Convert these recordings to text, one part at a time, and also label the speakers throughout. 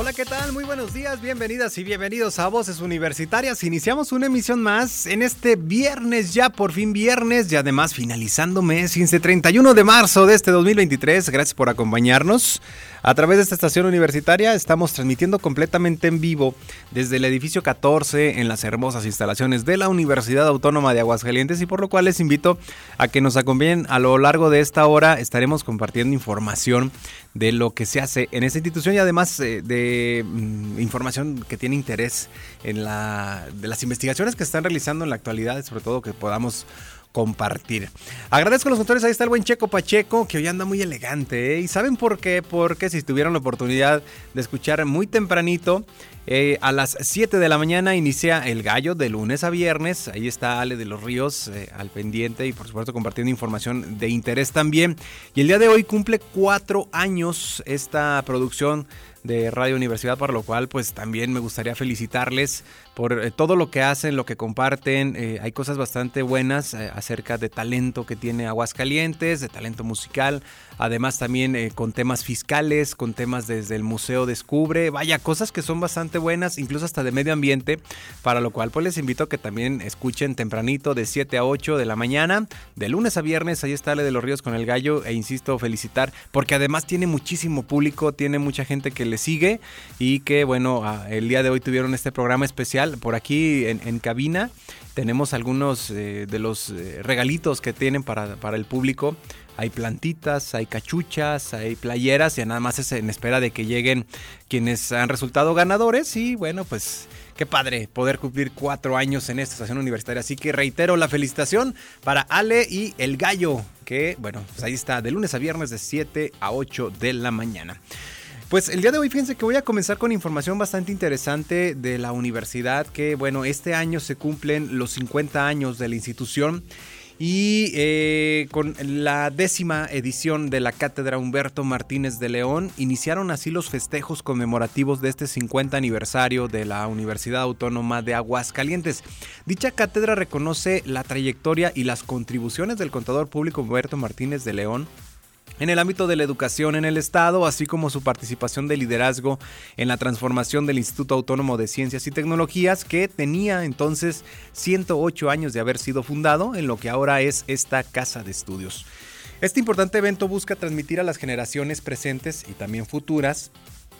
Speaker 1: Hola, ¿qué tal? Muy buenos días, bienvenidas y bienvenidos a Voces Universitarias. Iniciamos una emisión más en este viernes, ya por fin viernes, y además finalizando mes, 15, 31 de marzo de este 2023. Gracias por acompañarnos. A través de esta estación universitaria estamos transmitiendo completamente en vivo desde el edificio 14 en las hermosas instalaciones de la Universidad Autónoma de Aguascalientes y por lo cual les invito a que nos acompañen a lo largo de esta hora. Estaremos compartiendo información de lo que se hace en esta institución y además eh, de mm, información que tiene interés en la, de las investigaciones que están realizando en la actualidad, sobre todo que podamos compartir. Agradezco a los autores, ahí está el buen Checo Pacheco, que hoy anda muy elegante. ¿eh? ¿Y saben por qué? Porque si tuvieron la oportunidad de escuchar muy tempranito, eh, a las 7 de la mañana inicia el gallo de lunes a viernes. Ahí está Ale de los Ríos eh, al pendiente y por supuesto compartiendo información de interés también. Y el día de hoy cumple cuatro años esta producción de Radio Universidad, para lo cual pues también me gustaría felicitarles por eh, todo lo que hacen, lo que comparten. Eh, hay cosas bastante buenas eh, acerca de talento que tiene Aguascalientes, de talento musical, además también con temas fiscales, con temas desde el Museo Descubre, vaya, cosas que son bastante buenas, incluso hasta de medio ambiente, para lo cual pues les invito a que también escuchen tempranito de 7 a 8 de la mañana, de lunes a viernes, ahí está Ale de los Ríos con el Gallo, e insisto, felicitar, porque además tiene muchísimo público, tiene mucha gente que le sigue y que bueno, el día de hoy tuvieron este programa especial por aquí en, cabina. Tenemos algunos eh, de los eh, regalitos que tienen para, para el público. Hay plantitas, hay cachuchas, hay playeras y nada más es en espera de que lleguen quienes han resultado ganadores y bueno, pues qué padre poder cumplir cuatro años en esta estación universitaria. Así que reitero la felicitación para Ale y el gallo, que bueno, pues ahí está, de lunes a viernes de 7 a 8 de la mañana. Pues el día de hoy fíjense que voy a comenzar con información bastante interesante de la universidad, que bueno, este año se cumplen los 50 años de la institución. Y eh, con la décima edición de la Cátedra Humberto Martínez de León, iniciaron así los festejos conmemorativos de este 50 aniversario de la Universidad Autónoma de Aguascalientes. Dicha cátedra reconoce la trayectoria y las contribuciones del contador público Humberto Martínez de León en el ámbito de la educación en el Estado, así como su participación de liderazgo en la transformación del Instituto Autónomo de Ciencias y Tecnologías, que tenía entonces 108 años de haber sido fundado en lo que ahora es esta casa de estudios. Este importante evento busca transmitir a las generaciones presentes y también futuras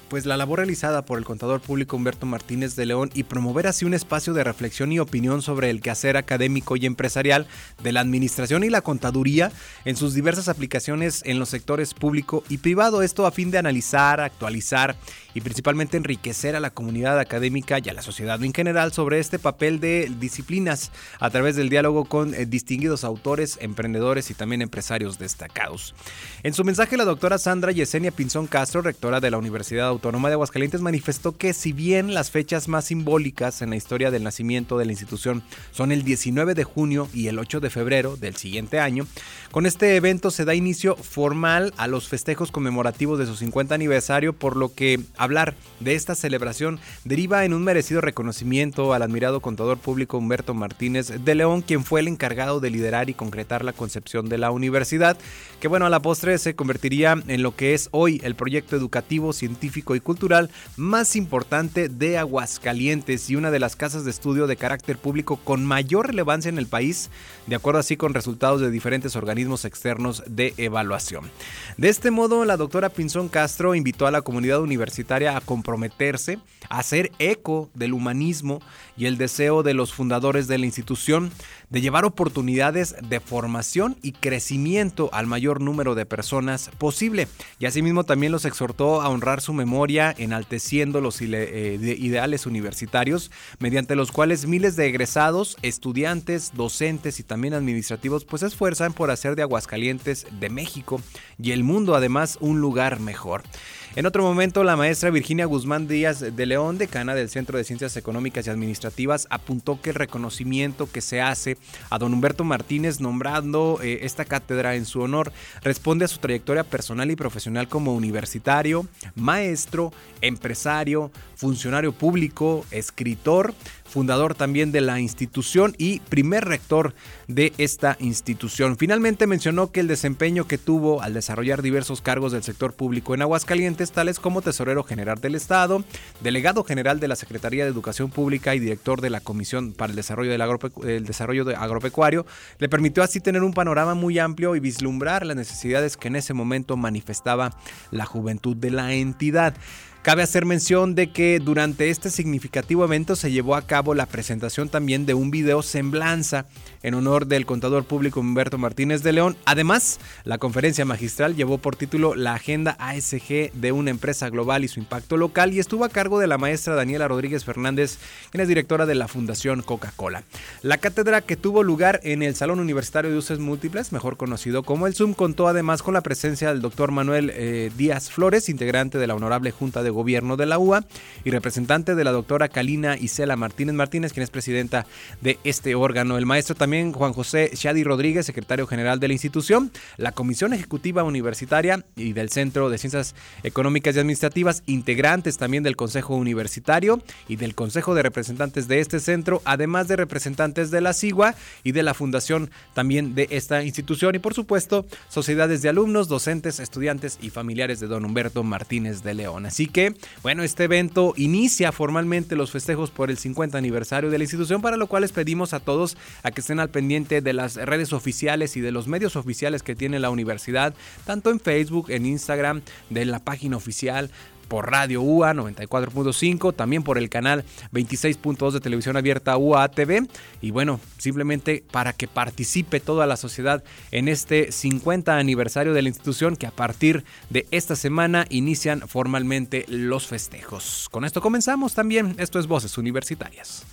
Speaker 1: pues la labor realizada por el contador público Humberto Martínez de León y promover así un espacio de reflexión y opinión sobre el quehacer académico y empresarial de la administración y la contaduría en sus diversas aplicaciones en los sectores público y privado. Esto a fin de analizar, actualizar y principalmente enriquecer a la comunidad académica y a la sociedad en general sobre este papel de disciplinas a través del diálogo con eh, distinguidos autores, emprendedores y también empresarios destacados. En su mensaje, la doctora Sandra Yesenia Pinzón Castro, rectora de la Universidad Autónoma de Aguascalientes manifestó que si bien las fechas más simbólicas en la historia del nacimiento de la institución son el 19 de junio y el 8 de febrero del siguiente año, con este evento se da inicio formal a los festejos conmemorativos de su 50 aniversario, por lo que de esta celebración deriva en un merecido reconocimiento al admirado contador público Humberto Martínez de León, quien fue el encargado de liderar y concretar la concepción de la universidad, que bueno, a la postre se convertiría en lo que es hoy el proyecto educativo, científico y cultural más importante de Aguascalientes y una de las casas de estudio de carácter público con mayor relevancia en el país, de acuerdo así con resultados de diferentes organismos externos de evaluación. De este modo, la doctora Pinzón Castro invitó a la comunidad universitaria a comprometerse, a hacer eco del humanismo y el deseo de los fundadores de la institución de llevar oportunidades de formación y crecimiento al mayor número de personas posible. Y asimismo también los exhortó a honrar su memoria, enalteciendo los eh, ideales universitarios, mediante los cuales miles de egresados, estudiantes, docentes y también administrativos pues se esfuerzan por hacer de Aguascalientes de México y el mundo además un lugar mejor. En otro momento, la maestra Virginia Guzmán Díaz de León, decana del Centro de Ciencias Económicas y Administrativas, apuntó que el reconocimiento que se hace a don Humberto Martínez nombrando eh, esta cátedra en su honor responde a su trayectoria personal y profesional como universitario, maestro, empresario, funcionario público, escritor, fundador también de la institución y primer rector de esta institución. Finalmente mencionó que el desempeño que tuvo al desarrollar diversos cargos del sector público en Aguascalientes, tales como tesorero general del Estado, delegado general de la Secretaría de Educación Pública y director de la Comisión para el Desarrollo, del desarrollo Agropecuario, le permitió así tener un panorama muy amplio y vislumbrar las necesidades que en ese momento manifestaba la juventud de la entidad. Cabe hacer mención de que durante este significativo evento se llevó a cabo la presentación también de un video semblanza en honor del contador público Humberto Martínez de León. Además, la conferencia magistral llevó por título La Agenda ASG de una empresa global y su impacto local y estuvo a cargo de la maestra Daniela Rodríguez Fernández, quien es directora de la Fundación Coca-Cola. La cátedra que tuvo lugar en el Salón Universitario de Usos Múltiples, mejor conocido como el Zoom, contó además con la presencia del doctor Manuel eh, Díaz Flores, integrante de la Honorable Junta de Gobierno de la UA y representante de la doctora Kalina Isela Martínez Martínez, quien es presidenta de este órgano. El maestro también Juan José Shadi Rodríguez, secretario general de la institución, la Comisión Ejecutiva Universitaria y del Centro de Ciencias Económicas y Administrativas, integrantes también del Consejo Universitario y del Consejo de Representantes de este centro, además de representantes de la SIGUA y de la fundación también de esta institución y por supuesto sociedades de alumnos, docentes, estudiantes y familiares de don Humberto Martínez de León. Así que bueno, este evento inicia formalmente los festejos por el 50 aniversario de la institución, para lo cual les pedimos a todos a que estén al pendiente de las redes oficiales y de los medios oficiales que tiene la universidad, tanto en Facebook, en Instagram, de la página oficial, por Radio UA 94.5, también por el canal 26.2 de televisión abierta UA TV. Y bueno, simplemente para que participe toda la sociedad en este 50 aniversario de la institución que a partir de esta semana inician formalmente los festejos. Con esto comenzamos también. Esto es Voces Universitarias.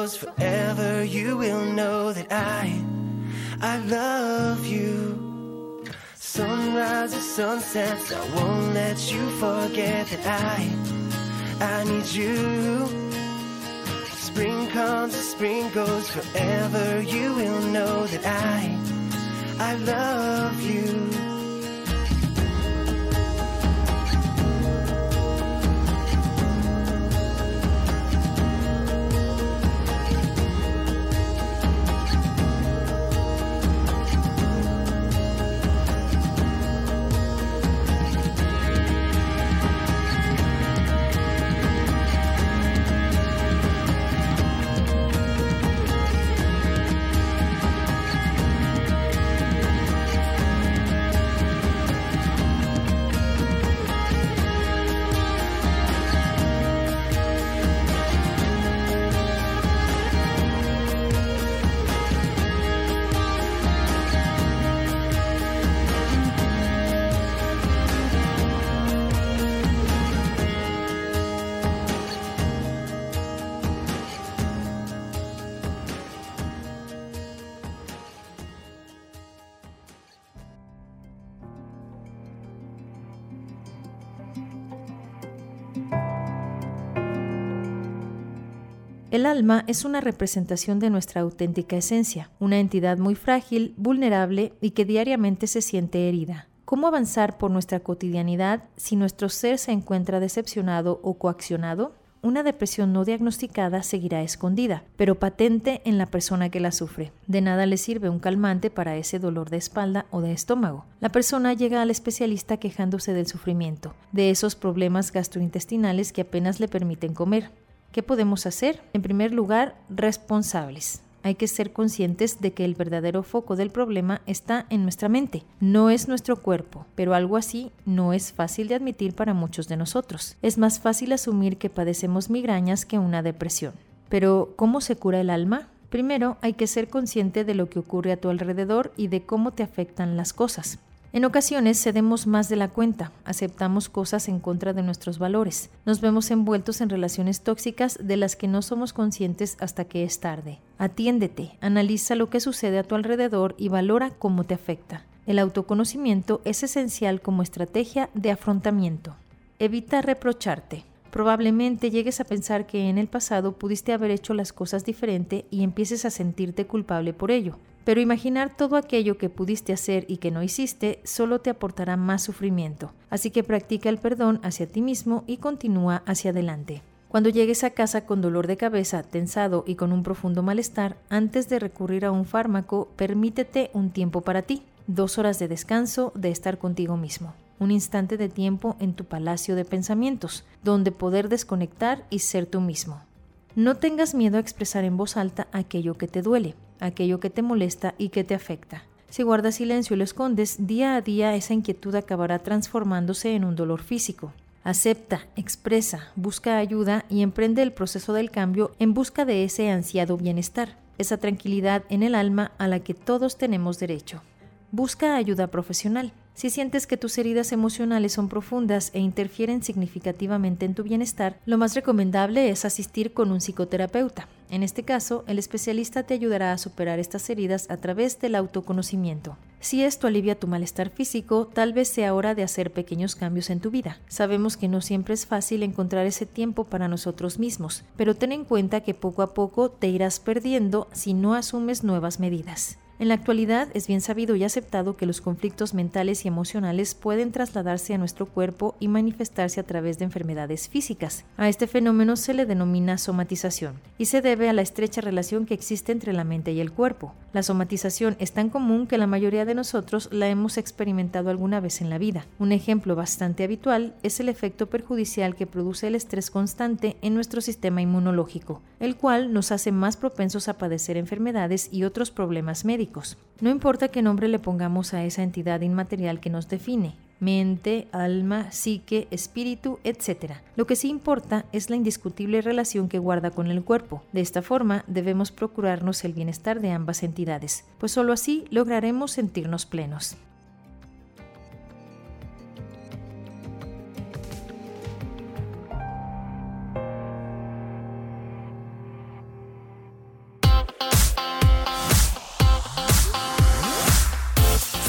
Speaker 2: Goes, forever you will know that I, I love you. Sunrises, sunsets, I won't let you forget that I, I need you. Spring comes and spring goes, forever you will know that I, I love you.
Speaker 3: El alma es una representación de nuestra auténtica esencia, una entidad muy frágil, vulnerable y que diariamente se siente herida. ¿Cómo avanzar por nuestra cotidianidad si nuestro ser se encuentra decepcionado o coaccionado? Una depresión no diagnosticada seguirá escondida, pero patente en la persona que la sufre. De nada le sirve un calmante para ese dolor de espalda o de estómago. La persona llega al especialista quejándose del sufrimiento, de esos problemas gastrointestinales que apenas le permiten comer. ¿Qué podemos hacer? En primer lugar, responsables. Hay que ser conscientes de que el verdadero foco del problema está en nuestra mente, no es nuestro cuerpo, pero algo así no es fácil de admitir para muchos de nosotros. Es más fácil asumir que padecemos migrañas que una depresión. Pero, ¿cómo se cura el alma? Primero, hay que ser consciente de lo que ocurre a tu alrededor y de cómo te afectan las cosas. En ocasiones cedemos más de la cuenta, aceptamos cosas en contra de nuestros valores, nos vemos envueltos en relaciones tóxicas de las que no somos conscientes hasta que es tarde. Atiéndete, analiza lo que sucede a tu alrededor y valora cómo te afecta. El autoconocimiento es esencial como estrategia de afrontamiento. Evita reprocharte. Probablemente llegues a pensar que en el pasado pudiste haber hecho las cosas diferente y empieces a sentirte culpable por ello. Pero imaginar todo aquello que pudiste hacer y que no hiciste solo te aportará más sufrimiento. Así que practica el perdón hacia ti mismo y continúa hacia adelante. Cuando llegues a casa con dolor de cabeza, tensado y con un profundo malestar, antes de recurrir a un fármaco, permítete un tiempo para ti, dos horas de descanso, de estar contigo mismo, un instante de tiempo en tu palacio de pensamientos, donde poder desconectar y ser tú mismo. No tengas miedo a expresar en voz alta aquello que te duele, aquello que te molesta y que te afecta. Si guardas silencio y lo escondes, día a día esa inquietud acabará transformándose en un dolor físico. Acepta, expresa, busca ayuda y emprende el proceso del cambio en busca de ese ansiado bienestar, esa tranquilidad en el alma a la que todos tenemos derecho. Busca ayuda profesional. Si sientes que tus heridas emocionales son profundas e interfieren significativamente en tu bienestar, lo más recomendable es asistir con un psicoterapeuta. En este caso, el especialista te ayudará a superar estas heridas a través del autoconocimiento. Si esto alivia tu malestar físico, tal vez sea hora de hacer pequeños cambios en tu vida. Sabemos que no siempre es fácil encontrar ese tiempo para nosotros mismos, pero ten en cuenta que poco a poco te irás perdiendo si no asumes nuevas medidas. En la actualidad es bien sabido y aceptado que los conflictos mentales y emocionales pueden trasladarse a nuestro cuerpo y manifestarse a través de enfermedades físicas. A este fenómeno se le denomina somatización y se debe a la estrecha relación que existe entre la mente y el cuerpo. La somatización es tan común que la mayoría de nosotros la hemos experimentado alguna vez en la vida. Un ejemplo bastante habitual es el efecto perjudicial que produce el estrés constante en nuestro sistema inmunológico, el cual nos hace más propensos a padecer enfermedades y otros problemas médicos. No importa qué nombre le pongamos a esa entidad inmaterial que nos define, mente, alma, psique, espíritu, etc. Lo que sí importa es la indiscutible relación que guarda con el cuerpo. De esta forma debemos procurarnos el bienestar de ambas entidades, pues solo así lograremos sentirnos plenos.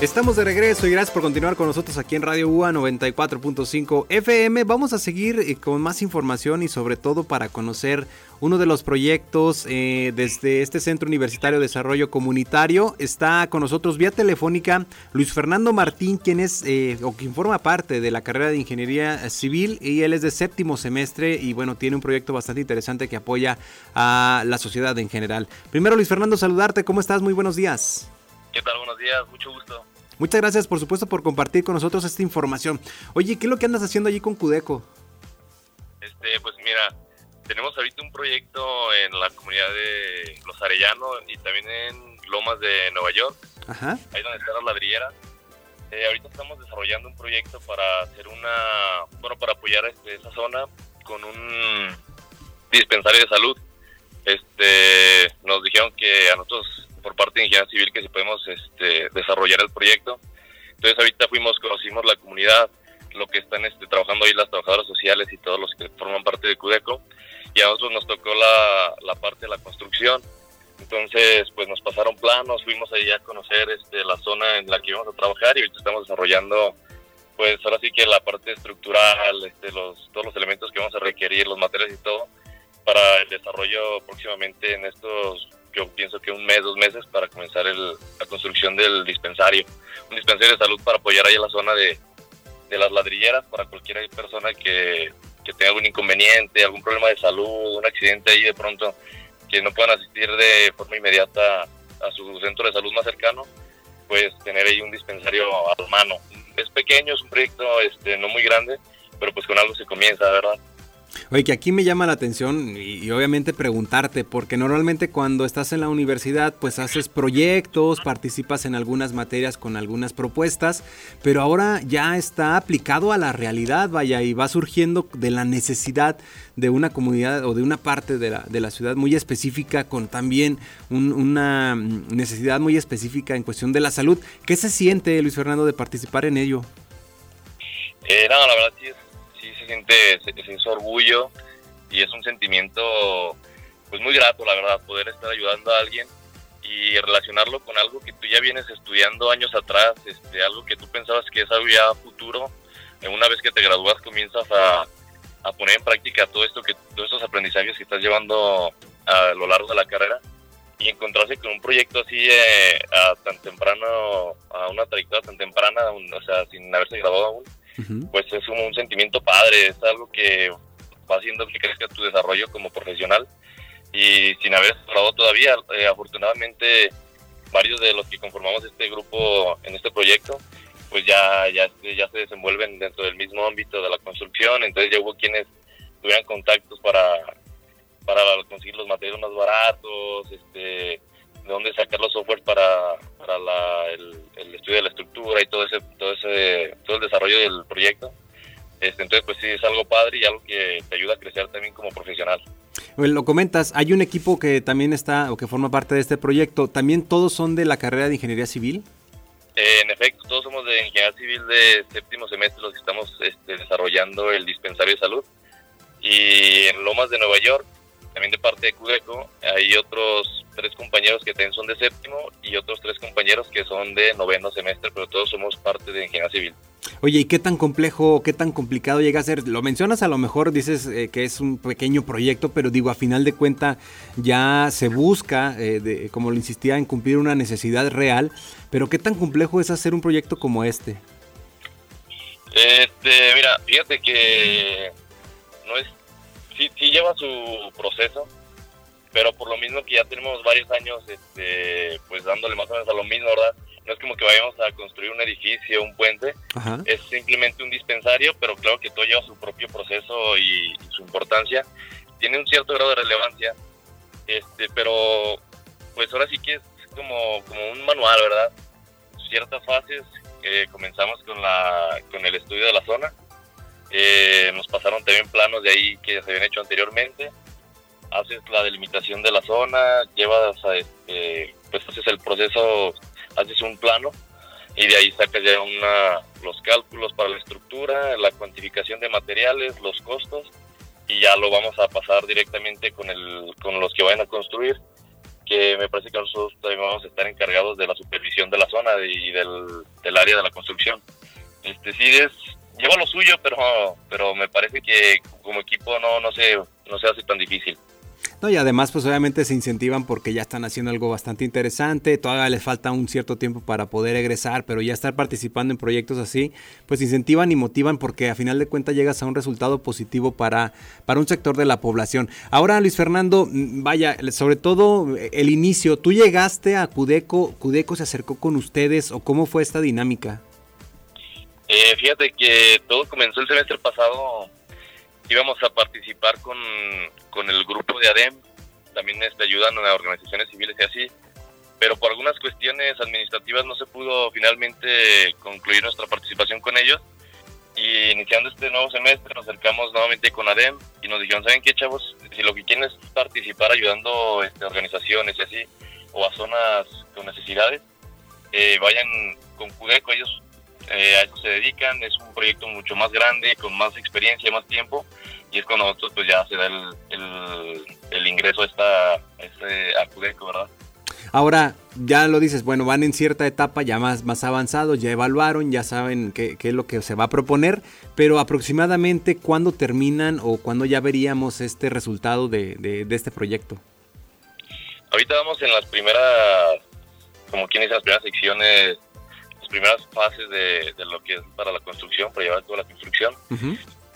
Speaker 1: Estamos de regreso y gracias por continuar con nosotros aquí en Radio UA 94.5 FM. Vamos a seguir eh, con más información y sobre todo para conocer uno de los proyectos eh, desde este Centro Universitario de Desarrollo Comunitario. Está con nosotros vía telefónica Luis Fernando Martín, quien es eh, o quien forma parte de la carrera de Ingeniería Civil y él es de séptimo semestre y bueno, tiene un proyecto bastante interesante que apoya a la sociedad en general. Primero Luis Fernando, saludarte, ¿cómo estás? Muy buenos días.
Speaker 4: ¿Qué tal? Buenos días, mucho gusto.
Speaker 1: Muchas gracias, por supuesto, por compartir con nosotros esta información. Oye, ¿qué es lo que andas haciendo allí con Cudeco?
Speaker 4: Este, pues mira, tenemos ahorita un proyecto en la comunidad de Los Arellanos y también en Lomas de Nueva York.
Speaker 1: Ajá.
Speaker 4: Ahí donde están las ladrilleras. Eh, ahorita estamos desarrollando un proyecto para hacer una, bueno, para apoyar este, esa zona con un dispensario de salud. Este, nos dijeron que a nosotros por parte de Ingeniería Civil que si podemos este, desarrollar el proyecto. Entonces ahorita fuimos, conocimos la comunidad, lo que están este, trabajando ahí las trabajadoras sociales y todos los que forman parte de Cudeco. Y a nosotros nos tocó la, la parte de la construcción. Entonces, pues nos pasaron planos, fuimos allá a conocer este, la zona en la que íbamos a trabajar y ahorita estamos desarrollando, pues ahora sí que la parte estructural, este, los, todos los elementos que vamos a requerir, los materiales y todo, para el desarrollo próximamente en estos yo pienso que un mes, dos meses para comenzar el, la construcción del dispensario. Un dispensario de salud para apoyar ahí en la zona de, de las ladrilleras para cualquier persona que, que, tenga algún inconveniente, algún problema de salud, un accidente ahí de pronto, que no puedan asistir de forma inmediata a su centro de salud más cercano, pues tener ahí un dispensario a mano. Es pequeño, es un proyecto este, no muy grande, pero pues con algo se comienza, ¿verdad?
Speaker 1: Oye, que aquí me llama la atención y, obviamente preguntarte, porque normalmente cuando estás en la universidad pues haces proyectos, participas en algunas materias con algunas propuestas, pero ahora ya está aplicado a la realidad, vaya, y va surgiendo de la necesidad de una comunidad o de una parte de la, de la ciudad muy específica con también un, una necesidad muy específica en cuestión de la salud. ¿Qué se siente, Luis Fernando, de participar en ello?
Speaker 4: Eh, no, la verdad sí es siente ese, orgullo y es un sentimiento pues muy grato, la verdad, poder estar ayudando a alguien y relacionarlo con algo que tú ya vienes estudiando años atrás, este, algo que tú pensabas que es algo ya futuro, una vez que te gradúas comienzas a, a poner en práctica todo esto que todos estos aprendizajes que estás llevando a lo largo de la carrera y encontrarse con un proyecto así eh, a tan temprano, a una trayectoria tan temprana, o sea, sin haberse graduado aún, pues es un, sentimiento padre, es algo que va haciendo que crezca tu desarrollo como profesional. Y sin haber trabajado todavía, eh, afortunadamente varios de los que conformamos este grupo en este proyecto pues ya, ya, ya se desenvuelven dentro del mismo ámbito de la construcción, entonces ya hubo quienes tuvieran contactos para, para conseguir los materiales más baratos, este, de dónde sacar los software para, para la, el, el, estudio de la estructura y todo ese, todo ese, todo el desarrollo del proyecto. Este, entonces, pues sí, es algo padre y algo que te ayuda a crecer también como profesional.
Speaker 1: Bueno, lo comentas, hay un equipo que también está o que forma parte de este proyecto. ¿También todos son de la carrera de Ingeniería Civil?
Speaker 4: Eh, en efecto, todos somos de Ingeniería Civil de séptimo semestre los que estamos este, desarrollando el dispensario de salud. Y en Lomas de Nueva York también de parte de Cudeco, hay otros tres compañeros que también son de séptimo y otros tres compañeros que son de noveno semestre, pero todos somos parte de ingeniería civil.
Speaker 1: Oye, ¿y qué tan complejo, qué tan complicado llega a ser? Lo mencionas a lo mejor, dices eh, que es un pequeño proyecto, pero digo, a final de cuenta ya se busca, eh, de, como lo insistía, en cumplir una necesidad real, pero ¿qué tan complejo es hacer un proyecto como este?
Speaker 4: Este, mira, fíjate que no es sí, sí lleva su proceso, pero por lo mismo que ya tenemos varios años este, pues dándole más o menos a lo mismo, ¿verdad? No es como que vayamos a construir un edificio, un puente, Ajá. es simplemente un dispensario, pero claro que todo lleva su propio proceso y, y, su importancia. Tiene un cierto grado de relevancia, este, pero pues ahora sí que es como, como un manual, ¿verdad? Ciertas fases, eh, comenzamos con, la, con el estudio de la zona, eh, nos pasaron también planos de ahí que se habían hecho anteriormente. Haces la delimitación de la zona, llevas a este, pues haces el proceso, haces un plano y de ahí sacas ya una, los cálculos para la estructura, la cuantificación de materiales, los costos y ya lo vamos a pasar directamente con, el, con los que vayan a construir que me parece que nosotros también vamos a estar encargados de la supervisión de la zona y del, del área de la construcción. Este sí es lleva lo suyo, pero pero me parece que como equipo no no se no se hace tan difícil.
Speaker 1: No, y además, pues obviamente se incentivan porque ya están haciendo algo bastante interesante, todavía les falta un cierto tiempo para poder egresar, pero ya estar participando en proyectos así, pues incentivan y motivan porque a final de cuentas llegas a un resultado positivo para, para un sector de la población. Ahora, Luis Fernando, mm, vaya, sobre todo eh, el inicio, ¿tú llegaste a Cudeco, Cudeco se acercó con ustedes o cómo fue esta dinámica?
Speaker 4: Eh, fíjate que todo comenzó el semestre pasado íbamos a participar con, con el grupo de ADEM, también este, ayudan a organizaciones civiles y así, pero por algunas cuestiones administrativas no se pudo finalmente concluir nuestra participación con ellos. Y iniciando este nuevo semestre nos acercamos nuevamente con ADEM y nos dijeron, ¿saben qué chavos? Si lo que quieren es participar ayudando este, organizaciones y así, o a zonas con necesidades, eh, vayan con Cudeco, ellos eh, a eso se dedican, es un proyecto mucho más grande, con más experiencia, más tiempo, y es cuando nosotros pues ya se da el, el, ingreso a, esta, este, a ¿verdad?
Speaker 1: Ahora, ya lo dices, bueno, van en cierta etapa ya más, más avanzados, ya evaluaron, ya saben qué, qué, es lo que se va a proponer, pero aproximadamente cuándo terminan o cuándo ya veríamos este resultado de, de, de este proyecto.
Speaker 4: Ahorita vamos en las primeras, como quien dice, las primeras secciones primeras fases de, lo que es para la construcción, para llevar toda la construcción.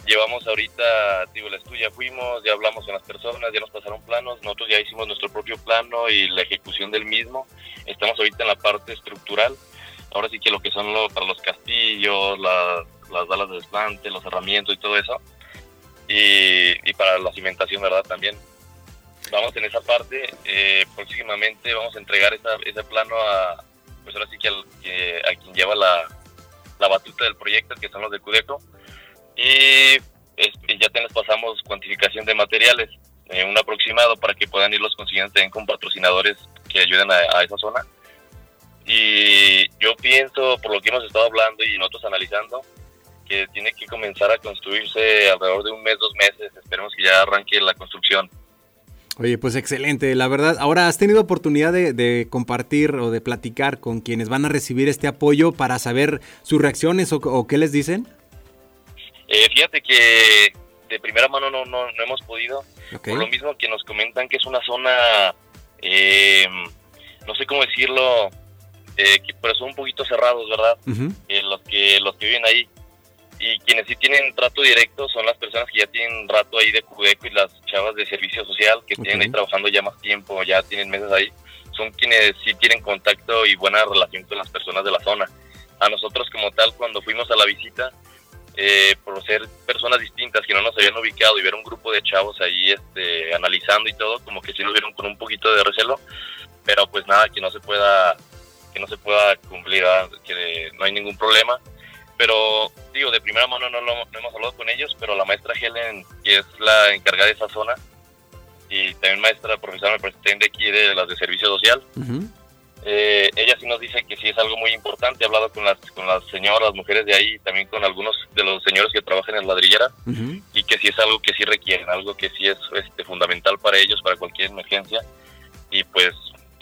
Speaker 4: Llevamos ahorita, digo, la estudia fuimos, ya hablamos con las personas, ya nos pasaron planos, nosotros ya hicimos nuestro propio plano y la ejecución del mismo. Estamos ahorita en la parte estructural. Ahora sí que lo que son lo, para los castillos, las balas de desplante, los herramientas y todo eso. Y, para la cimentación, ¿verdad? También vamos en esa parte. Eh, próximamente vamos a entregar esa, ese plano a, pues ahora sí que, a quien lleva la, batuta del proyecto, que son los de Cudeco. Y este, ya les pasamos cuantificación de materiales, eh, un aproximado para que puedan ir los consiguientes también con patrocinadores que ayuden a, esa zona. Y yo pienso, por lo que hemos estado hablando y nosotros analizando, que tiene que comenzar a construirse alrededor de un mes, dos meses. Esperemos que ya arranque la construcción.
Speaker 1: Oye, pues excelente, la verdad. Ahora, ¿has tenido oportunidad de, compartir o de platicar con quienes van a recibir este apoyo para saber sus reacciones o, qué les dicen?
Speaker 4: Eh, fíjate que de primera mano no, no, hemos podido. Por lo mismo que nos comentan que es una zona, eh, no sé cómo decirlo, eh, pero son un poquito cerrados, ¿verdad? los, que, los que viven ahí y quienes sí tienen trato directo son las personas que ya tienen rato ahí de Cudeco y las chavas de servicio social que tienen ahí trabajando ya más tiempo, ya tienen meses ahí, son quienes sí tienen contacto y buena relación con las personas de la zona. A nosotros como tal, cuando fuimos a la visita, eh, por ser personas distintas que no nos habían ubicado y ver un grupo de chavos ahí este, analizando y todo, como que sí nos vieron con un poquito de recelo, pero pues nada, que no se pueda que no se pueda cumplir, que no hay ningún problema pero digo, de primera mano no, no, hemos hablado con ellos, pero la maestra Helen, que es la encargada de esa zona, y también maestra profesora, me parece, de aquí de las de servicio social, eh, ella sí nos dice que sí es algo muy importante, he hablado con las, con las señoras, las mujeres de ahí, también con algunos de los señores que trabajan en la ladrillera, y que sí es algo que sí requieren, algo que sí es este, fundamental para ellos, para cualquier emergencia, y pues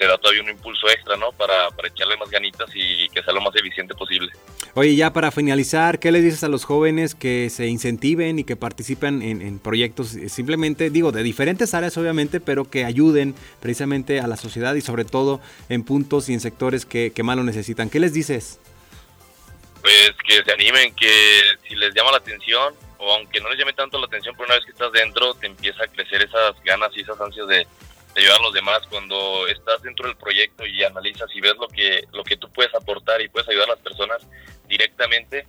Speaker 4: te da todavía un impulso extra, ¿no? Para, para echarle más ganitas y que sea lo más eficiente posible.
Speaker 1: Oye, ya para finalizar, ¿qué les dices a los jóvenes que se incentiven y que participen en, proyectos eh, simplemente, digo, de diferentes áreas obviamente, pero que ayuden precisamente a la sociedad y sobre todo en puntos y en sectores que, que más lo necesitan? ¿Qué les dices?
Speaker 4: Pues que se animen, que si les llama la atención, o aunque no les llame tanto la atención, pero una vez que estás dentro, te empieza a crecer esas ganas y esas ansias de, de ayudar a los demás cuando estás dentro del proyecto y analizas y ves lo que lo que tú puedes aportar y puedes ayudar a las personas directamente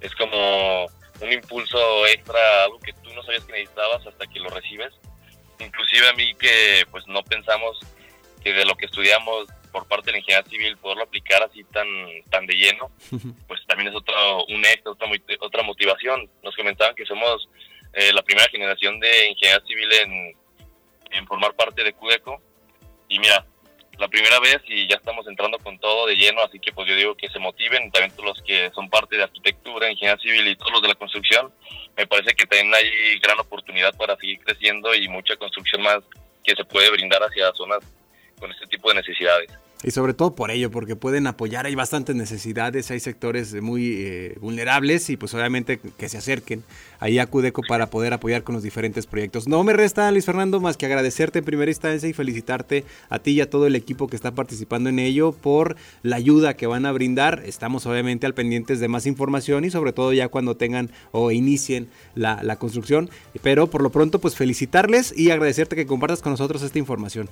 Speaker 4: es como un impulso extra algo que tú no sabías que necesitabas hasta que lo recibes. Inclusive a mí que pues no pensamos que de lo que estudiamos por parte de la ingeniería civil poderlo aplicar así tan tan de lleno pues también es otro un extra otra otra motivación. Nos comentaban que somos eh, la primera generación de ingeniería civil en en formar parte de Cudeco. Y mira, la primera vez y ya estamos entrando con todo de lleno, así que pues yo digo que se motiven, también todos los que son parte de arquitectura, ingeniería civil y todos los de la construcción, me parece que también hay gran oportunidad para seguir creciendo y mucha construcción más que se puede brindar hacia zonas con este tipo de necesidades.
Speaker 1: Y sobre todo por ello, porque pueden apoyar, hay bastantes necesidades, hay sectores muy eh, vulnerables y pues obviamente que se acerquen ahí a Cudeco para poder apoyar con los diferentes proyectos. No me resta, Luis Fernando, más que agradecerte en primera instancia y felicitarte a ti y a todo el equipo que está participando en ello por la ayuda que van a brindar. Estamos obviamente al pendientes de más información y sobre todo ya cuando tengan o inicien la, la construcción. Pero por lo pronto, pues felicitarles y agradecerte que compartas con nosotros esta información.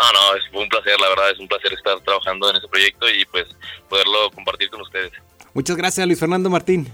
Speaker 4: No, no, es un placer, la verdad, es un placer estar trabajando en ese proyecto y pues poderlo compartir con ustedes.
Speaker 1: Muchas gracias, Luis Fernando Martín.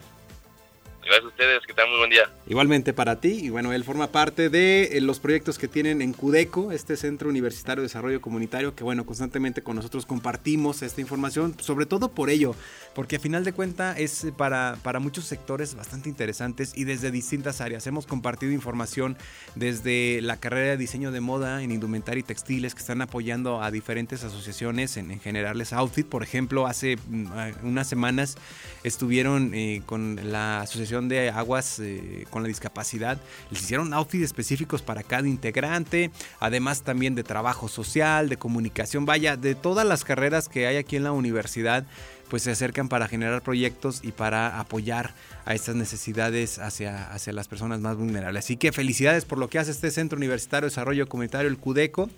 Speaker 4: Gracias a ustedes, que tengan muy buen día.
Speaker 1: Igualmente para ti, y bueno, él forma parte de eh, los proyectos que tienen en CUDECO, este Centro Universitario de Desarrollo Comunitario, que bueno, constantemente con nosotros compartimos esta información, sobre todo por ello, porque a final de cuentas es para, para muchos sectores bastante interesantes y desde distintas áreas. Hemos compartido información desde la carrera de diseño de moda en indumentaria y textiles que están apoyando a diferentes asociaciones en, generarles outfit. Por ejemplo, hace mm, unas semanas estuvieron eh, con la Asociación de Aguas eh, con la Discapacidad. Les hicieron outfits específicos para cada integrante, además también de trabajo social, de comunicación, vaya, de todas las carreras que hay aquí en la universidad pues se acercan para generar proyectos y para apoyar a estas necesidades hacia, hacia las personas más vulnerables. Así que felicidades por lo que hace este Centro Universitario de Desarrollo Comunitario, el CUDECO,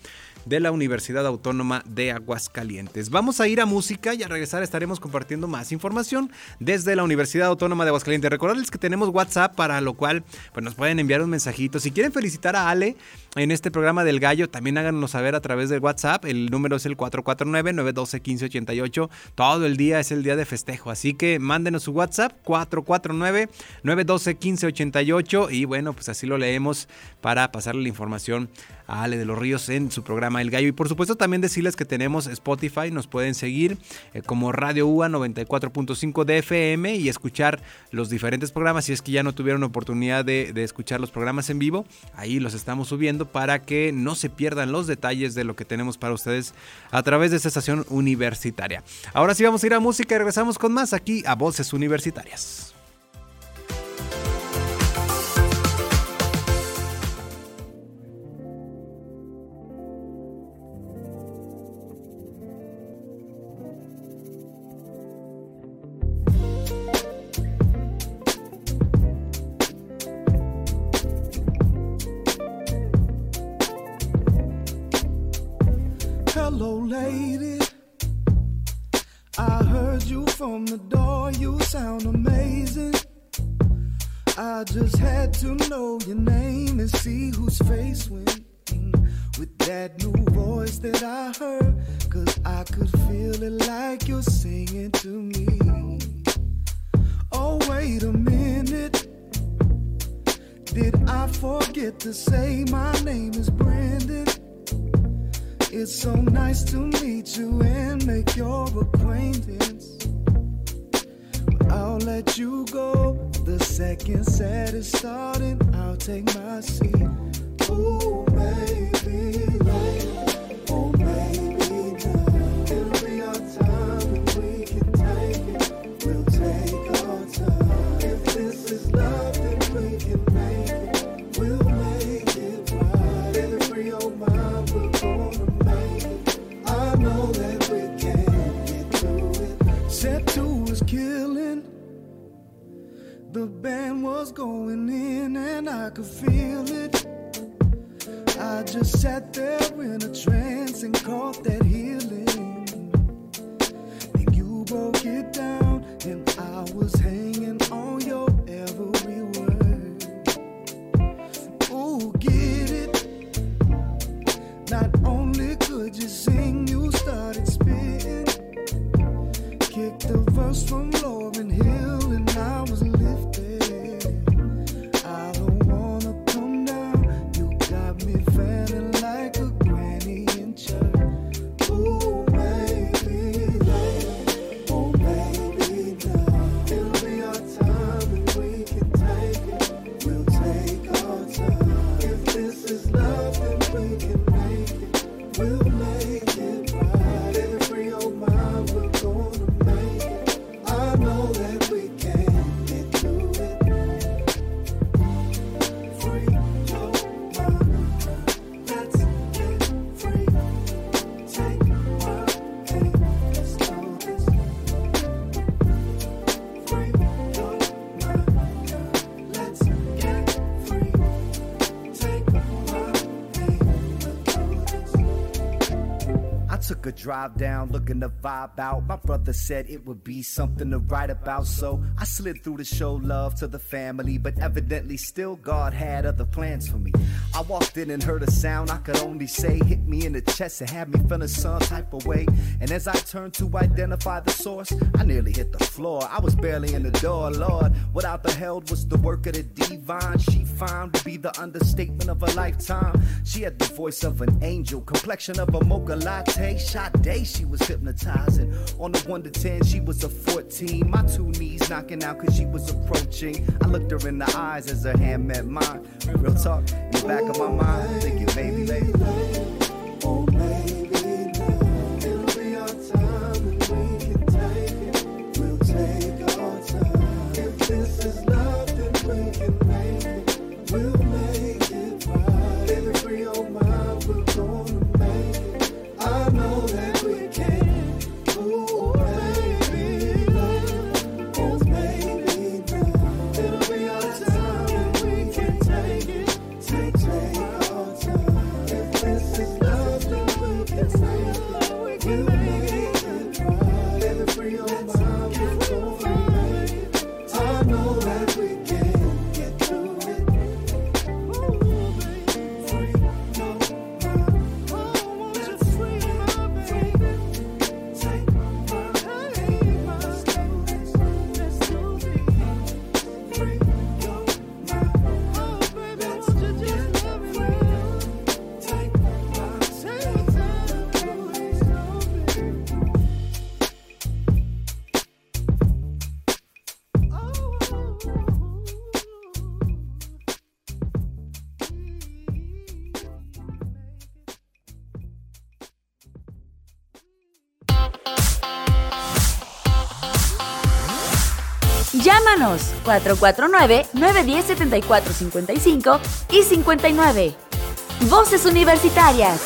Speaker 1: de la Universidad Autónoma de Aguascalientes. Vamos a ir a música y a regresar estaremos compartiendo más información desde la Universidad Autónoma de Aguascalientes. Recordarles que tenemos WhatsApp para lo cual pues, nos pueden enviar un mensajito. Si quieren felicitar a Ale en este programa del gallo, también háganos saber a través del WhatsApp. El número es el 449-912-1588. Todo el día es el día de festejo, así que mándenos su WhatsApp 449-912-1588 y bueno, pues así lo leemos para pasarle la información a Ale de los Ríos en su programa El Gallo. Y por supuesto también decirles que tenemos Spotify, nos pueden seguir eh, como Radio UA 94.5 de FM y escuchar los diferentes programas. Si es que ya no tuvieron oportunidad de, de escuchar los programas en vivo, ahí los estamos subiendo para que no se pierdan los detalles de lo que tenemos para ustedes a través de esta estación universitaria. Ahora sí vamos a ir a música y regresamos con más aquí a Voces Universitarias.
Speaker 5: Drive down looking to vibe out. My brother said it would be something to write about, so I slid through to show love to the family. But evidently, still, God had other plans for me. I walked in and heard a sound I could only say hit me in the chest and had me feeling some type of way. And as I turned to identify the source, I nearly hit the floor. I was barely in the door, Lord. What I beheld was the work of the divine. She found to be the understatement of a lifetime. She had the voice of an angel, complexion of a mocha latte. Shot day, she was hypnotizing. On the 1 to 10, she was a 14. My two knees knocking out cause she was approaching. I looked her in the eyes as her hand met mine. Real talk, in the back of my mind, thinking, baby, baby.
Speaker 6: Llámanos 449-910-7455 y 59. Voces Universitarias.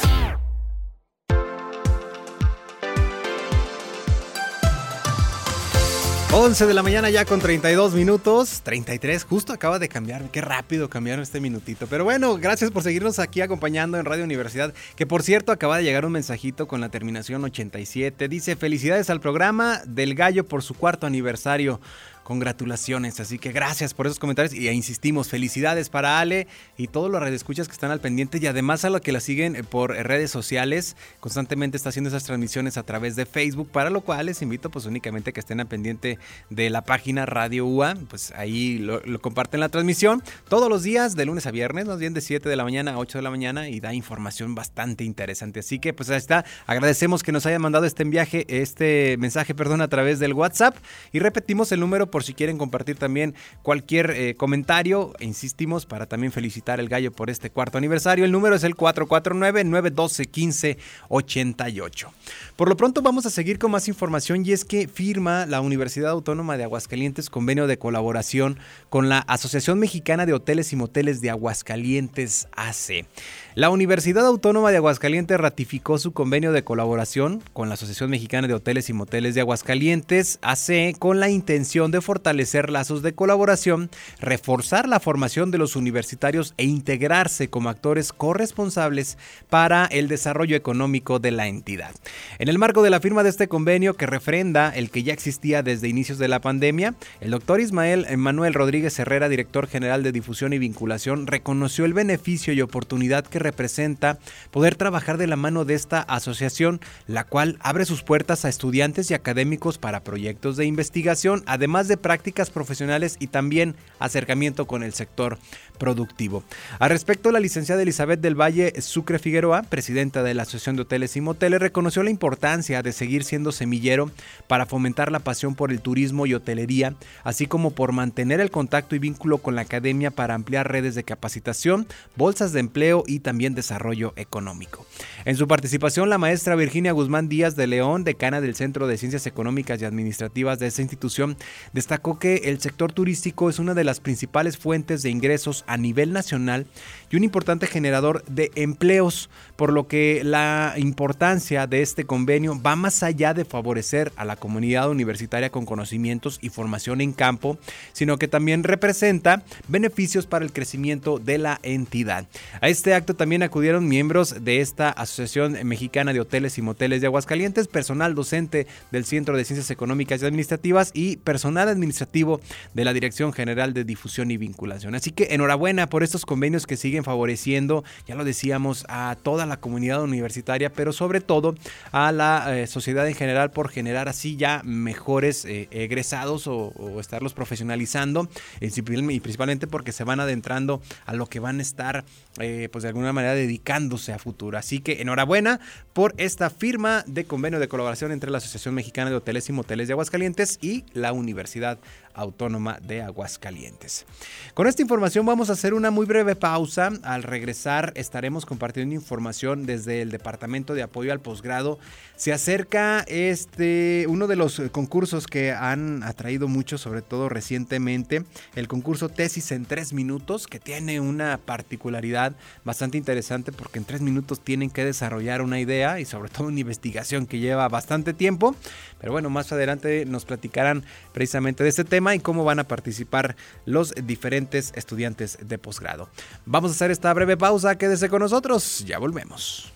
Speaker 1: 11 de la mañana ya con 32 minutos, 33, justo acaba de cambiar, qué rápido cambiaron este minutito. Pero bueno, gracias por seguirnos aquí acompañando en Radio Universidad, que por cierto acaba de llegar un mensajito con la terminación 87. Dice, felicidades al programa del Gallo por su cuarto aniversario. Congratulaciones, así que gracias por esos comentarios y insistimos, felicidades para Ale y todos los radioescuchas que están al pendiente y además a los que la siguen eh, por redes sociales, constantemente está haciendo esas transmisiones a través de Facebook, para lo cual les invito pues únicamente que estén al pendiente de la página Radio UA, pues ahí lo, lo comparten la transmisión todos los días de lunes a viernes, más bien de 7 de la mañana a 8 de la mañana y da información bastante interesante, así que pues ahí está, agradecemos que nos hayan mandado este viaje, este mensaje, perdón, a través del WhatsApp. Y repetimos el número por si quieren compartir también cualquier eh, comentario. E insistimos para también felicitar el gallo por este cuarto aniversario. El número es el 449-912-1588. Por lo pronto vamos a seguir con más información y es que firma la Universidad Autónoma de Aguascalientes convenio de colaboración con la Asociación Mexicana de Hoteles y Moteles de Aguascalientes AC. La Universidad Autónoma de Aguascalientes ratificó su convenio de colaboración con la Asociación Mexicana de Hoteles y Moteles de Aguascalientes, AC, con la intención de fortalecer lazos de colaboración, reforzar la formación de los universitarios e integrarse como actores corresponsables para el desarrollo económico de la entidad. En el marco de la firma de este convenio que refrenda el que ya existía desde inicios de la pandemia, el doctor Ismael Manuel Rodríguez Herrera, director general de difusión y vinculación, reconoció el beneficio y oportunidad que representa poder trabajar de la mano de esta asociación, la cual abre sus puertas a estudiantes y académicos para proyectos de investigación, además de prácticas profesionales y también acercamiento con el sector productivo. Al respecto, la licenciada Elizabeth del Valle Sucre Figueroa, presidenta de la Asociación de Hoteles y Moteles, reconoció la importancia de seguir siendo semillero para fomentar la pasión por el turismo y hotelería, así como por mantener el contacto y vínculo con la academia para ampliar redes de capacitación, bolsas de empleo y también desarrollo económico. En su participación, la maestra Virginia Guzmán Díaz de León, decana del Centro de Ciencias Económicas y Administrativas de esa institución, Destacó que el sector turístico es una de las principales fuentes de ingresos a nivel nacional y un importante generador de empleos, por lo que la importancia de este convenio va más allá de favorecer a la comunidad universitaria con conocimientos y formación en campo, sino que también representa beneficios para el crecimiento de la entidad. A este acto también acudieron miembros de esta Asociación Mexicana de Hoteles y Moteles de Aguascalientes, personal docente del Centro de Ciencias Económicas y Administrativas y personal administrativo de la Dirección General de Difusión y Vinculación. Así que enhorabuena por estos convenios que siguen favoreciendo, ya lo decíamos, a toda la comunidad universitaria, pero sobre todo a la eh, sociedad en general por generar así ya mejores eh, egresados o, o, estarlos profesionalizando y principalmente porque se van adentrando a lo que van a estar eh, pues de alguna manera dedicándose a futuro. Así que enhorabuena por esta firma de convenio de colaboración entre la Asociación Mexicana de Hoteles y Moteles de Aguascalientes y la Universidad Autónoma de Aguascalientes. Con esta información vamos a hacer una muy breve pausa. Al regresar estaremos compartiendo información desde el Departamento de Apoyo al Posgrado. Se acerca este uno de los concursos que han atraído mucho, sobre todo recientemente, el concurso Tesis en tres minutos, que tiene una particularidad bastante interesante porque en tres minutos tienen que desarrollar una idea y sobre todo una investigación que lleva bastante tiempo. Pero bueno, más adelante nos platicarán precisamente de este tema y cómo van a participar los diferentes estudiantes de posgrado. Vamos a hacer esta breve pausa, quédese con nosotros, ya volvemos.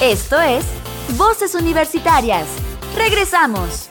Speaker 6: Esto es Voces Universitarias. Regresamos.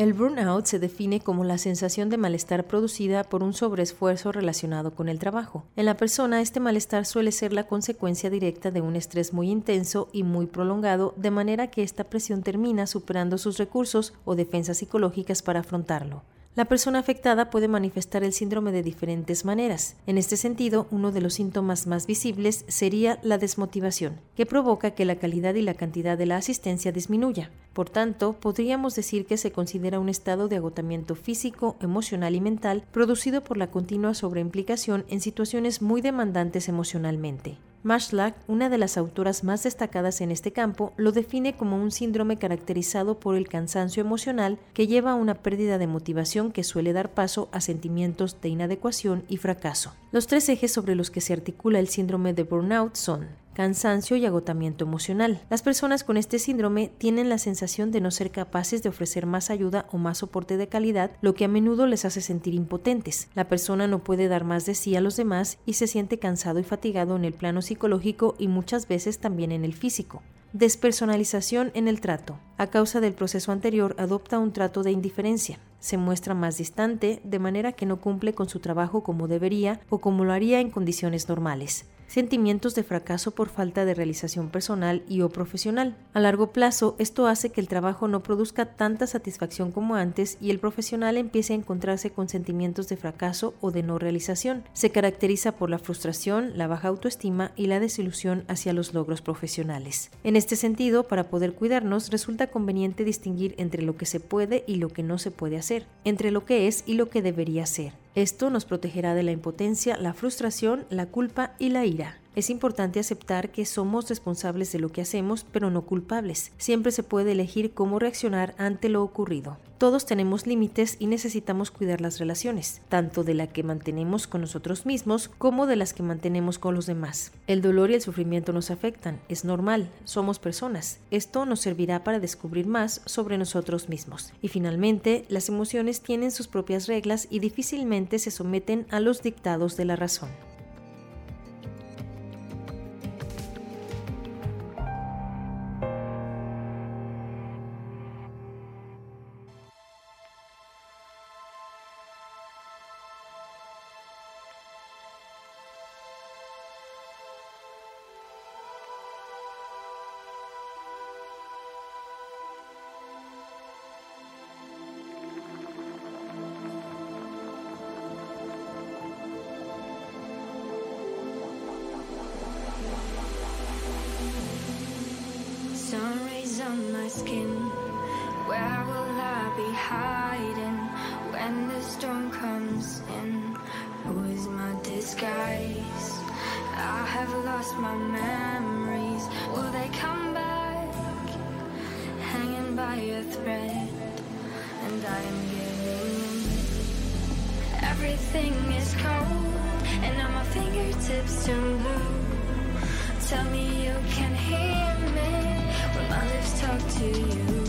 Speaker 3: El burnout se define como la sensación de malestar producida por un sobreesfuerzo relacionado con el trabajo. En la persona, este malestar suele ser la consecuencia directa de un estrés muy intenso y muy prolongado, de manera que esta presión termina superando sus recursos o defensas psicológicas para afrontarlo. La persona afectada puede manifestar el síndrome de diferentes maneras. En este sentido, uno de los síntomas más visibles sería la desmotivación, que provoca que la calidad y la cantidad de la asistencia disminuya. Por tanto, podríamos decir que se considera un estado de agotamiento físico, emocional y mental producido por la continua sobreimplicación en situaciones muy demandantes emocionalmente. Mashlak, una de las autoras más destacadas en este campo, lo define como un síndrome caracterizado por el cansancio emocional que lleva a una pérdida de motivación que suele dar paso a sentimientos de inadecuación y fracaso. Los tres ejes sobre los que se articula el síndrome de burnout son cansancio y agotamiento emocional. Las personas con este síndrome tienen la sensación de no ser capaces de ofrecer más ayuda o más soporte de calidad, lo que a menudo les hace sentir impotentes. La persona no puede dar más de sí a los demás y se siente cansado y fatigado en el plano psicológico y muchas veces también en el físico. Despersonalización en el trato. A causa del proceso anterior, adopta un trato de indiferencia. Se muestra más distante, de manera que no cumple con su trabajo como debería o como lo haría en condiciones normales sentimientos de fracaso por falta de realización personal y o profesional. A largo plazo, esto hace que el trabajo no produzca tanta satisfacción como antes y el profesional empiece a encontrarse con sentimientos de fracaso o de no realización. Se caracteriza por la frustración, la baja autoestima y la desilusión hacia los logros profesionales. En este sentido, para poder cuidarnos, resulta conveniente distinguir entre lo que se puede y lo que no se puede hacer, entre lo que es y lo que debería ser. Esto nos protegerá de la impotencia, la frustración, la culpa y la ira. Es importante aceptar que somos responsables de lo que hacemos, pero no culpables. Siempre se puede elegir cómo reaccionar ante lo ocurrido. Todos tenemos límites y necesitamos cuidar las relaciones, tanto de la que mantenemos con nosotros mismos como de las que mantenemos con los demás. El dolor y el sufrimiento nos afectan, es normal, somos personas. Esto nos servirá para descubrir más sobre nosotros mismos. Y finalmente, las emociones tienen sus propias reglas y difícilmente se someten a los dictados de la razón.
Speaker 7: Skin. Where will I be hiding when the storm comes in? Who is my disguise? I have lost my memories. Will they come back? Hanging by a thread, and I am giving in. Everything is cold, and now my fingertips turn blue. Tell me you can hear me when my lips talk to you.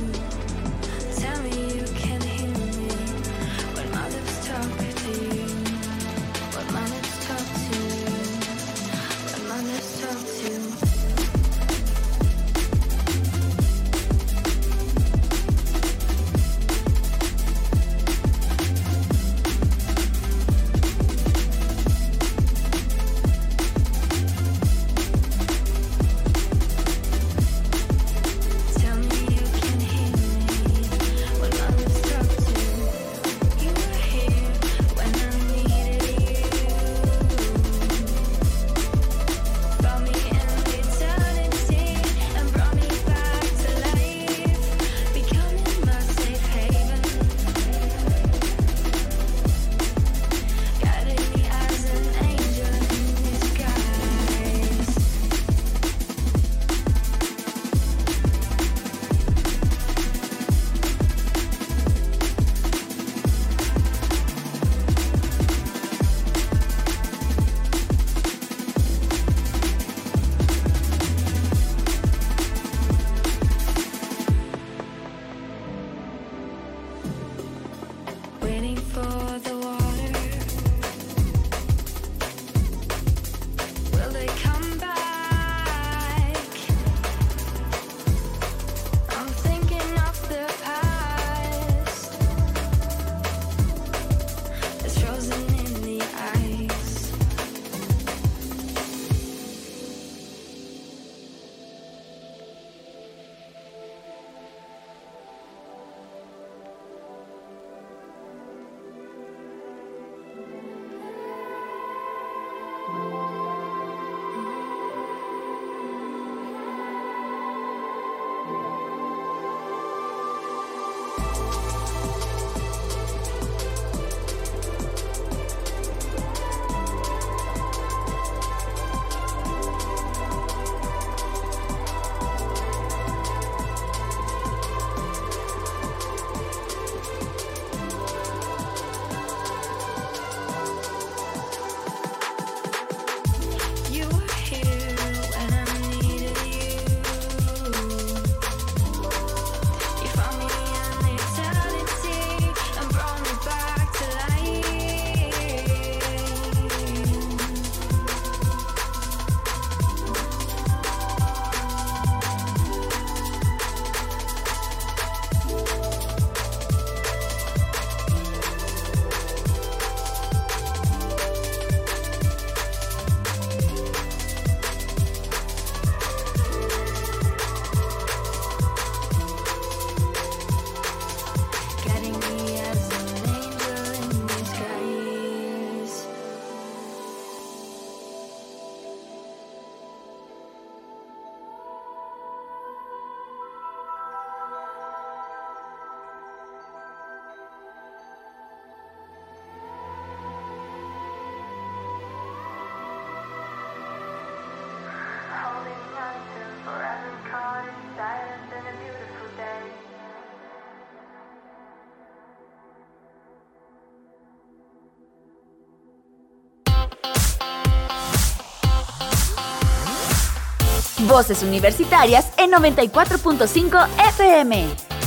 Speaker 6: Voces universitarias en 94.5 FM.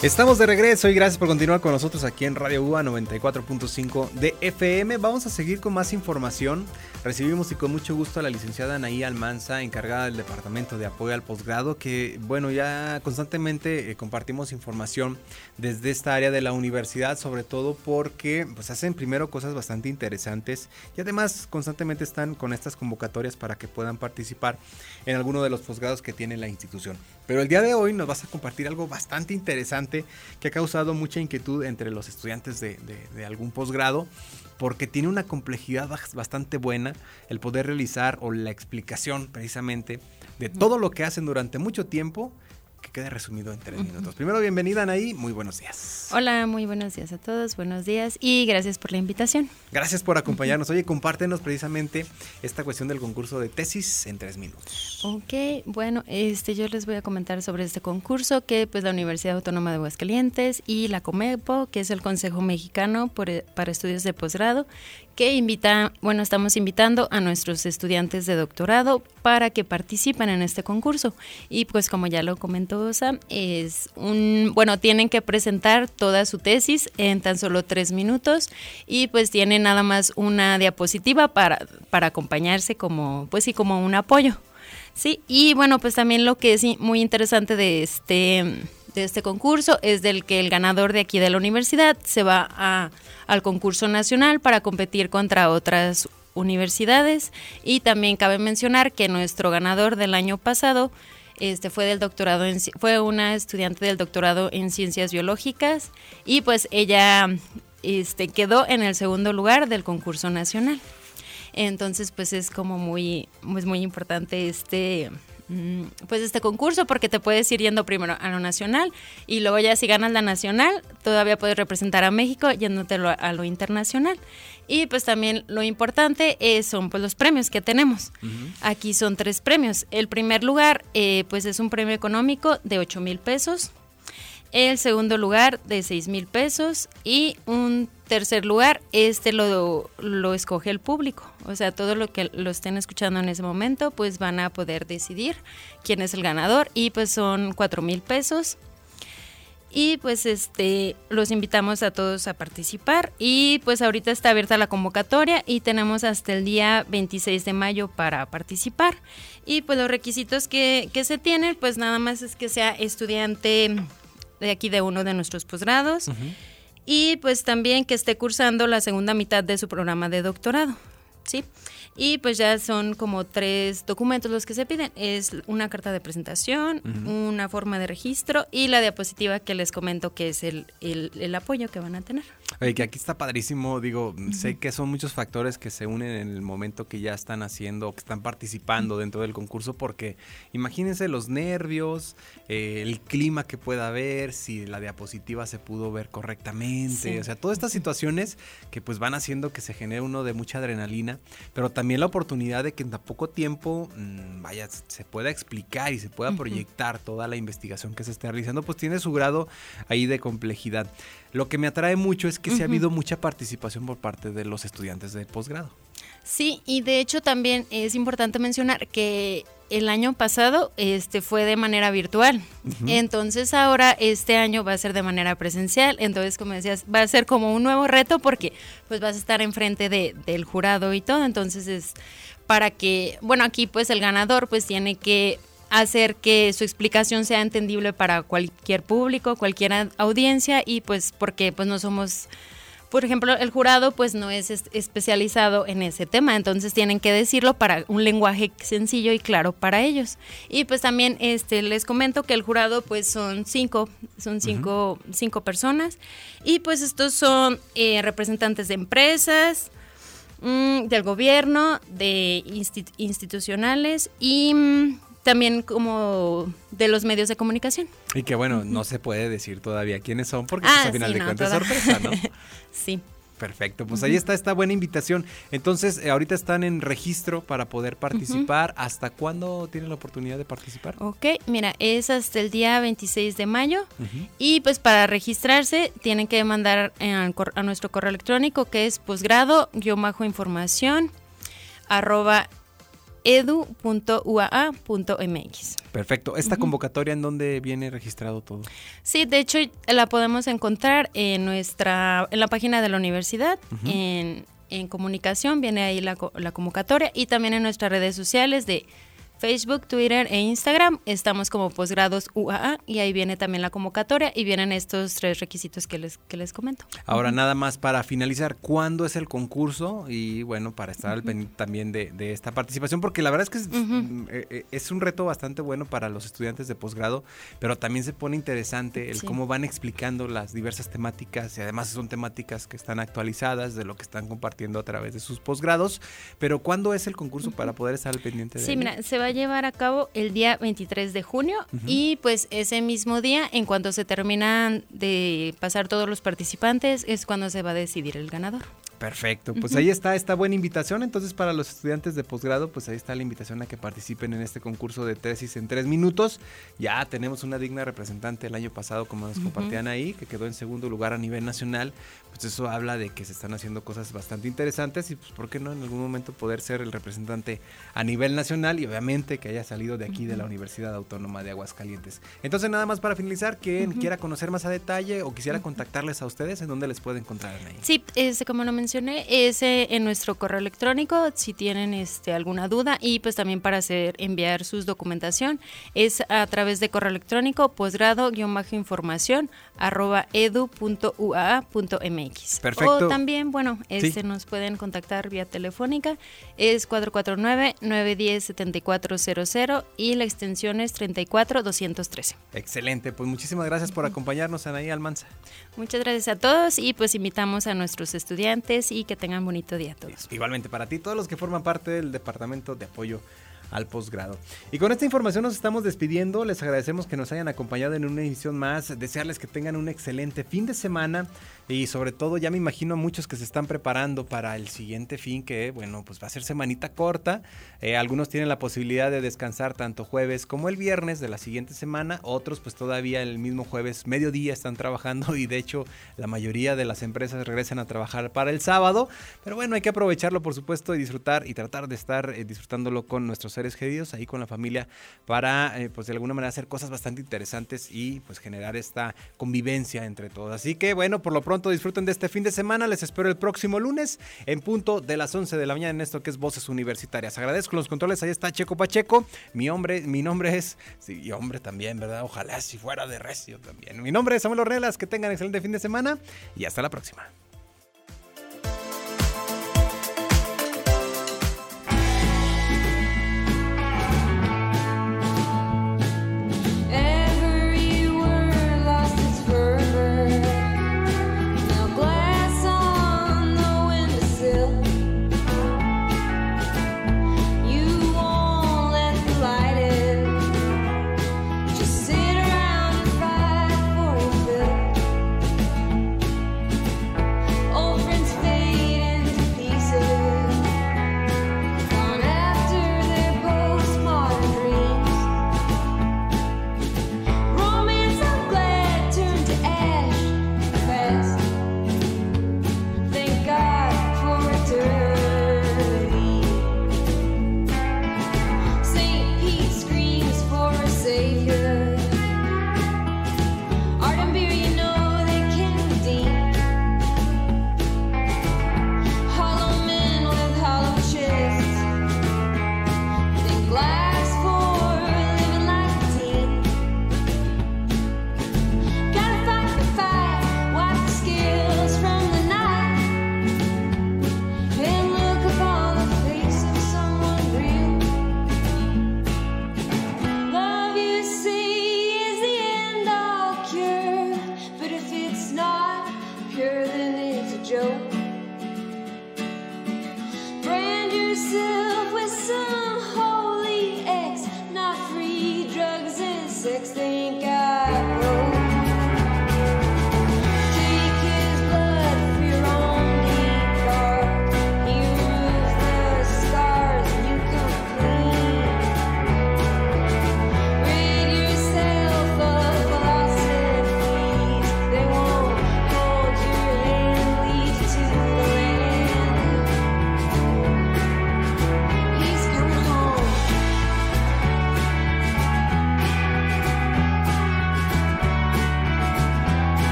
Speaker 1: Estamos de regreso y gracias por continuar con nosotros aquí en Radio UA 94.5 de FM. Vamos a seguir con más información. Recibimos y con mucho gusto a la licenciada Anaí Almanza, encargada del Departamento de Apoyo al Posgrado, que bueno, ya constantemente eh, compartimos información desde esta área de la universidad, sobre todo porque pues hacen primero cosas bastante interesantes y además constantemente están con estas convocatorias para que puedan participar en alguno de los posgrados que tiene la institución. Pero el día de hoy nos vas a compartir algo bastante interesante que ha causado mucha inquietud entre los estudiantes de, de- algún posgrado porque tiene una complejidad bas- bastante buena el poder realizar o la explicación precisamente de todo lo que hacen durante mucho tiempo que quede resumido en tres minutos. Primero, bienvenida Anaí, muy buenos días.
Speaker 8: Hola, muy buenos días a todos, buenos días y gracias por la invitación.
Speaker 1: Gracias por acompañarnos. Oye, compártenos precisamente esta cuestión del concurso de tesis en tres minutos.
Speaker 8: Ok, bueno, este yo les voy a comentar sobre este concurso que pues la Universidad Autónoma de Aguascalientes y la COMEPO, que es el Consejo Mexicano por- eh, para Estudios de Posgrado, que invita, bueno, estamos invitando a nuestros estudiantes de doctorado para que participen en este concurso. Y pues como ya lo comentó Sam, es un, bueno, tienen que presentar toda su tesis en tan solo tres minutos y pues tienen nada más una diapositiva para, para acompañarse como, pues sí, como un apoyo. Sí, y bueno, pues también lo que es muy interesante de este, de este concurso es del que el ganador de aquí de la universidad se va a, al concurso nacional para competir contra otras universidades y también cabe mencionar que nuestro ganador del año pasado este fue del doctorado en fue una estudiante del doctorado en ciencias biológicas y pues ella este quedó en el segundo lugar del concurso nacional. Entonces, pues es como muy, pues muy importante este, pues este concurso porque te puedes ir yendo primero a lo nacional y luego ya si ganas la nacional, todavía puedes representar a México yéndote lo- a lo internacional. Y pues también lo importante es, son pues los premios que tenemos. Aquí son tres premios. El primer lugar, eh, pues es un premio económico de 8 mil pesos. El segundo lugar de 6 mil pesos y un tercer lugar, este lo, lo escoge el público. O sea, todo lo que lo estén escuchando en ese momento, pues van a poder decidir quién es el ganador y pues son 4 mil pesos. Y pues este los invitamos a todos a participar y pues ahorita está abierta la convocatoria y tenemos hasta el día 26 de mayo para participar. Y pues los requisitos que, que se tienen pues nada más es que sea estudiante de aquí de uno de nuestros posgrados y pues también que esté cursando la segunda mitad de su programa de doctorado, ¿sí? Y pues ya son como tres documentos los que se piden. Es una carta de presentación, una forma de registro y la diapositiva que les comento que es el, el- el apoyo que van a tener.
Speaker 1: Oye, que aquí está padrísimo, digo, sé que son muchos factores que se unen en el momento que ya están haciendo, que están participando dentro del concurso, porque imagínense los nervios, eh, el clima que pueda haber, si la diapositiva se pudo ver correctamente,
Speaker 8: Sí.
Speaker 1: o sea, todas estas situaciones que pues van haciendo que se genere uno de mucha adrenalina, pero también la oportunidad de que en tan poco tiempo, mm, vaya, se pueda explicar y se pueda proyectar toda la investigación que se esté realizando, pues tiene su grado ahí de complejidad. Lo que me atrae mucho es que sí ha habido mucha participación por parte de los estudiantes de posgrado.
Speaker 8: Sí, y de hecho también es importante mencionar que el año pasado este fue de manera virtual. Entonces ahora este año va a ser de manera presencial. Entonces, como decías, va a ser como un nuevo reto porque pues vas a estar enfrente de, del jurado y todo. Entonces es para que, bueno, aquí pues el ganador pues tiene que hacer que su explicación sea entendible para cualquier público, cualquier audiencia y pues porque pues no somos por ejemplo, el jurado pues no es es- especializado en ese tema, entonces tienen que decirlo para un lenguaje sencillo y claro para ellos. Y pues también este les comento que el jurado pues son cinco, son cinco, cinco personas. Y pues estos son eh, representantes de empresas, mm, del gobierno, de insti- institucionales y mm, también como de los medios de comunicación.
Speaker 1: Y que bueno, no se puede decir todavía quiénes son porque pues,
Speaker 8: Ah,
Speaker 1: a final
Speaker 8: sí,
Speaker 1: de
Speaker 8: no,
Speaker 1: cuentas es
Speaker 8: toda-
Speaker 1: sorpresa, ¿no?
Speaker 8: Sí.
Speaker 1: Perfecto, pues ahí está esta buena invitación. Entonces, eh, ahorita están en registro para poder participar. ¿Hasta cuándo tienen la oportunidad de participar?
Speaker 8: Ok, mira, es hasta el día 26 de mayo y pues para registrarse tienen que mandar eh, al a nuestro correo electrónico que es posgrado-información arroba edu.uaa.mx.
Speaker 1: Perfecto. ¿Esta convocatoria en dónde viene registrado todo?
Speaker 8: Sí, de hecho la podemos encontrar en nuestra en la página de la universidad, en, en comunicación viene ahí la, co- la convocatoria y también en nuestras redes sociales de Facebook, Twitter e Instagram. Estamos como posgrados UAA y ahí viene también la convocatoria y vienen estos tres requisitos que les, que les comento.
Speaker 1: Ahora nada más para finalizar, ¿cuándo es el concurso? Y bueno, para estar al pendiente también de, de esta participación, porque la verdad es que es, mm, eh, eh, es un reto bastante bueno para los estudiantes de posgrado, pero también se pone interesante el
Speaker 8: Sí.
Speaker 1: cómo van explicando las diversas temáticas y además son temáticas que están actualizadas de lo que están compartiendo a través de sus posgrados. Pero ¿cuándo es el concurso para poder estar al pendiente de
Speaker 8: Sí,
Speaker 1: ello?
Speaker 8: mira, se va a llevar a cabo el día 23 de junio y pues ese mismo día, en cuanto se terminan de pasar todos los participantes, es cuando se va a decidir el ganador.
Speaker 1: Perfecto, pues ahí está esta buena invitación. Entonces, para los estudiantes de posgrado, pues ahí está la invitación a que participen en este concurso de tesis en tres minutos. Ya tenemos una digna representante el año pasado, como nos compartían ahí, que quedó en segundo lugar a nivel nacional. Pues eso habla de que se están haciendo cosas bastante interesantes y, pues, ¿por qué no en algún momento poder ser el representante a nivel nacional y obviamente que haya salido de aquí de la Universidad Autónoma de Aguascalientes? Entonces, nada más para finalizar, quien quiera conocer más a detalle o quisiera contactarles a ustedes, ¿en dónde les puede encontrar ahí?
Speaker 8: Sí, este, como lo mencioné, es eh, en nuestro correo electrónico, si tienen este, alguna duda, y pues también para hacer enviar sus documentación, es a través de correo electrónico posgrado-información arroba
Speaker 1: Perfecto.
Speaker 8: O también, bueno, este, nos pueden contactar vía telefónica, es 449-910-7400 y la extensión es 34213.
Speaker 1: Excelente, pues muchísimas gracias por acompañarnos, Anaí Almanza.
Speaker 8: Muchas gracias a todos y pues invitamos a nuestros estudiantes y que tengan bonito día a todos.
Speaker 1: Igualmente para ti, todos los que forman parte del Departamento de Apoyo al Posgrado. Y con esta información nos estamos despidiendo. Les agradecemos que nos hayan acompañado en una edición más. Desearles que tengan un excelente fin de semana. Y sobre todo, ya me imagino a muchos que se están preparando para el siguiente fin, que bueno, pues va a ser semanita corta. Eh, algunos tienen la posibilidad de descansar tanto jueves como el viernes de la siguiente semana. Otros, pues todavía el mismo jueves, mediodía, están trabajando. Y de hecho, la mayoría de las empresas regresan a trabajar para el sábado. Pero bueno, hay que aprovecharlo, por supuesto, y disfrutar y tratar de estar eh, disfrutándolo con nuestros seres queridos, ahí con la familia, para, eh, pues de alguna manera, hacer cosas bastante interesantes y pues generar esta convivencia entre todos. Así que bueno, por lo pronto disfruten de este fin de semana. Les espero el próximo lunes en punto de las 11 de la mañana en esto que es Voces Universitarias. Agradezco los controles. Ahí está Checo Pacheco. Mi hombre, mi nombre es, sí, y hombre también, ¿verdad? Ojalá si fuera de recio también. Mi nombre es Samuel Ornelas. Que tengan excelente fin de semana y hasta la próxima.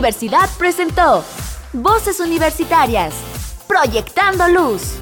Speaker 6: Universidad presentó Voces Universitarias, Proyectando Luz.